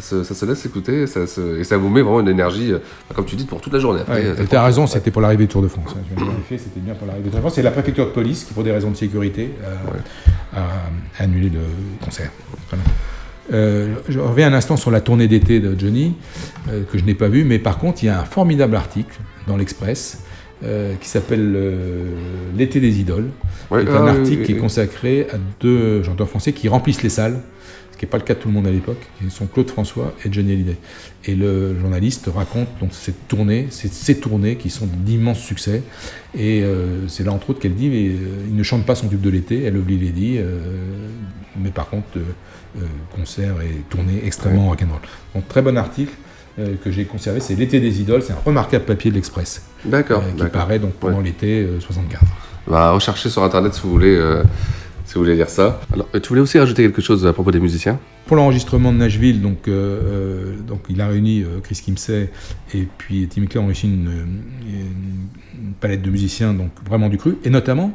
ça, se, ça se laisse écouter ça se- et ça vous met vraiment une énergie, euh, comme tu dis, pour toute la journée. Après, Ouais, euh, et t'as raison, c'était pour l'arrivée du Tour de France. hein. C'était bien pour l'arrivée du Tour de France. C'est la préfecture de police qui, pour des raisons de sécurité, euh, a annulé le concert. Voilà. Euh, je reviens un instant sur la tournée d'été de Johnny, euh, que je n'ai pas vue, mais par contre, il y a un formidable article dans l'Express euh, qui s'appelle euh, L'été des idoles. Ouais, C'est un article qui est consacré à deux chanteurs français qui remplissent les salles, qui n'est pas le cas de tout le monde à l'époque, qui sont Claude François et Johnny Hallyday. Et le journaliste raconte donc cette tournée, ces, tournées qui sont d'immenses succès. Et euh, c'est là entre autres qu'elle dit, mais euh, il ne chante pas son tube de l'été, elle oublie Lady, euh, mais par contre, concert et tournée extrêmement rock'n'roll. Donc très bon article. que j'ai conservé, c'est L'été des idoles, c'est un remarquable papier de l'Express. D'accord, qui paraît donc pendant l'été euh, 75. Bah, recherchez sur internet si vous voulez, si vous voulez lire ça. Alors, euh, tu voulais aussi rajouter quelque chose à propos des musiciens? Pour l'enregistrement de Nashville, donc, euh, euh, donc il a réuni euh, Chris Kimsey et puis Tim Clay ont réussi une, une- une palette de musiciens donc vraiment du cru, et notamment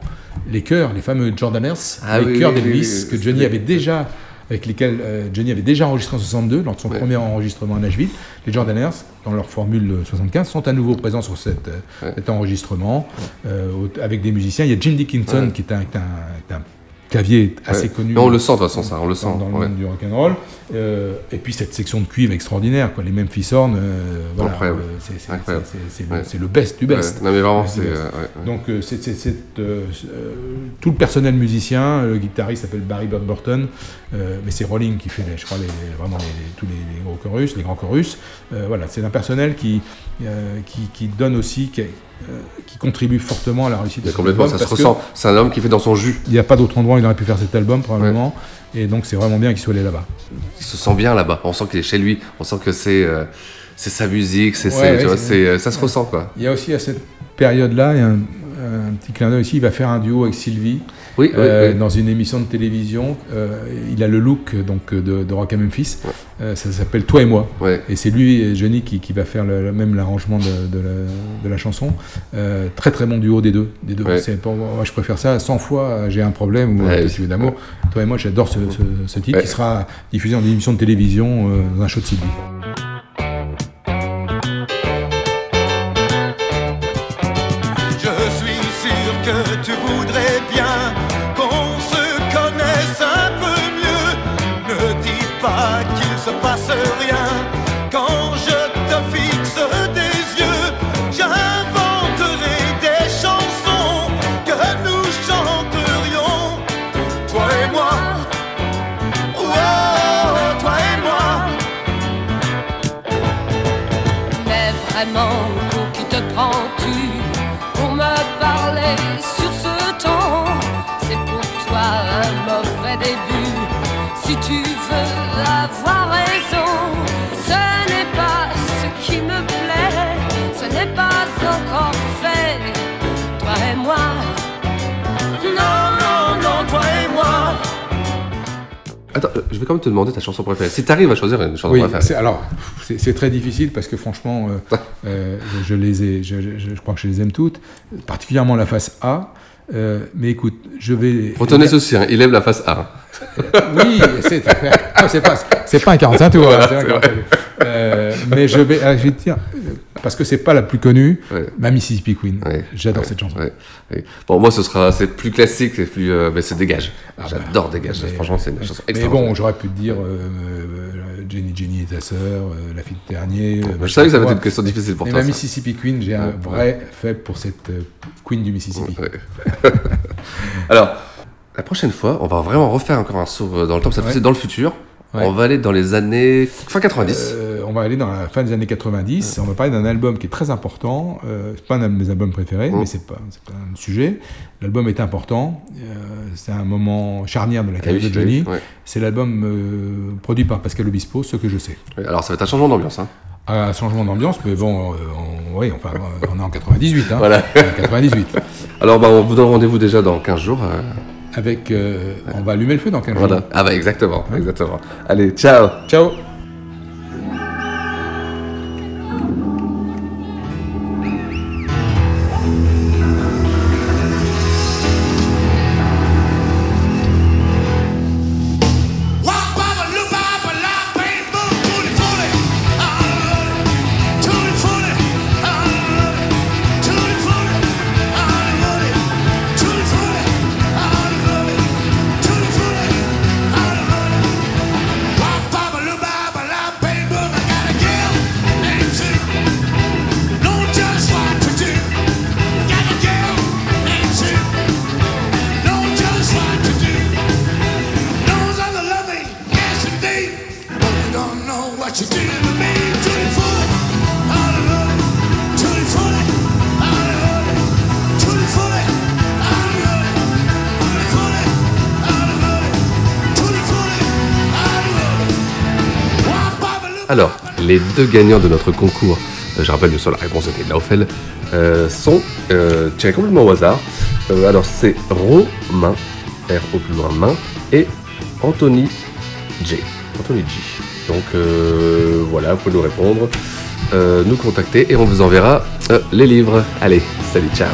les chœurs, les fameux Jordaners, Ah les oui, chœurs oui, d'Elvis oui, oui, que Johnny avait déjà avec lesquels euh, Johnny avait déjà enregistré en 62 lors de son Ouais. premier enregistrement à Nashville. Les Jordaners, dans leur formule 75, sont à nouveau présents sur cette, cet enregistrement euh, avec des musiciens. Il y a Jim Dickinson Ouais. qui est un, est un- est un clavier assez Ouais. connu. On le sent de toute façon, ça, on le sent. dans, dans le monde du rock'n'roll. Euh, et puis cette section de cuivre extraordinaire, quoi. les Memphis Horn, euh, voilà, euh, c'est- c'est- Ouais. le- best du best. Non, mais vraiment, c'est, euh. Donc euh, c'est euh, euh, tout le personnel musicien, le guitariste s'appelle Barry Bird Burton, euh, mais c'est Rolling qui fait, les- je crois, les, vraiment les- tous les, gros chorus, les grands chorus. Euh, voilà, c'est un personnel qui, euh, qui, qui donne aussi, qui, euh, qui contribue fortement à la réussite de cet complètement, album, ça se ressent. C'est un homme qui fait dans son jus. Il n'y a pas d'autre endroit où il aurait pu faire cet album probablement, et donc c'est vraiment bien qu'il soit allé là-bas. Il se sent bien là-bas. On sent qu'il est chez lui. On sent que c'est, euh, c'est sa musique. C'est, Ouais, ouais, euh, ça se ressent quoi. Il y a aussi à cette période-là, il y a un, un petit clin d'œil ici, il va faire un duo avec Sylvie. Oui, euh, oui. dans une émission de télévision. Euh, il a le look donc de, de Rock à Memphis. Euh, ça s'appelle Toi et moi. Et c'est lui et Johnny qui, qui va faire le, même l'arrangement de, de la, de la chanson. Très très bon duo des deux. Des deux. Ouais. C'est pour moi, je préfère ça 100 fois. J'ai un problème ou tuer d'amour. Toi et moi, j'adore ce, ce, ce titre qui sera diffusé en émission de télévision dans un show de Sylvie. Je vais quand même te demander ta chanson préférée. Si t'arrives à choisir une chanson Oui, préférée. alors c'est très difficile parce que franchement, euh, euh, je, je les ai, je, je- je crois que je les aime toutes, particulièrement la face A. Euh, mais écoute, je vais. Retenez ceci, hein, il aime la face A. Oui, c'est ah, c'est pas c'est pas un 45 tours. Voilà, hein, c'est un c'est 45 tours. Euh, mais je vais, ah, je vais te dire parce que c'est pas la plus connue, ma Mississippi Queen. J'adore Ouais, cette chanson. ouais, ouais. Bon, moi, ce sera, c'est plus classique, c'est plus, euh, mais c'est dégage. Ah J'adore dégage. Franchement, c'est une chanson Mais extraordinaire. bon, j'aurais pu te dire euh, Jenny Jenny et ta sœur, la fille de Ternier. euh, je savais que ça va être une question difficile pour Mais toi, ma. Mississippi Queen, j'ai un Ouais, vrai faible pour cette Queen du Mississippi. Alors, la prochaine fois, on va vraiment refaire encore un saut euh, dans le temps. Ça c'est dans le futur. Ouais. On va aller dans les années fin 90. Euh, on va aller dans la fin des années 90. On va parler d'un album qui est très important. Euh, c'est pas un de mes albums préférés, mais c'est pas, pas un sujet. L'album est important. Euh, c'est un moment charnière de la carrière oui, de Johnny. C'est l'album produit par Pascal Obispo, ce que je sais. Alors, ça va être un changement d'ambiance. Hein. Un changement d'ambiance, mais bon, on, oui, enfin, on est en 98. Hein. Voilà. On est en 98. Alors, bah, on vous donne rendez-vous déjà dans 15 jours. Avec, euh, on va allumer le feu dans 15 voilà. jours. Ah, bah, exactement. exactement. Allez, ciao. Ciao. Alors, les deux gagnants de notre concours, euh, je rappelle bien sûr la réponse était de euh, sont euh, tirés complètement au hasard. Alors c'est Romain, R-O plus loin main, et Anthony J. Anthony J. Donc voilà, vous pouvez nous répondre, nous contacter et on vous enverra les livres. Allez, salut, ciao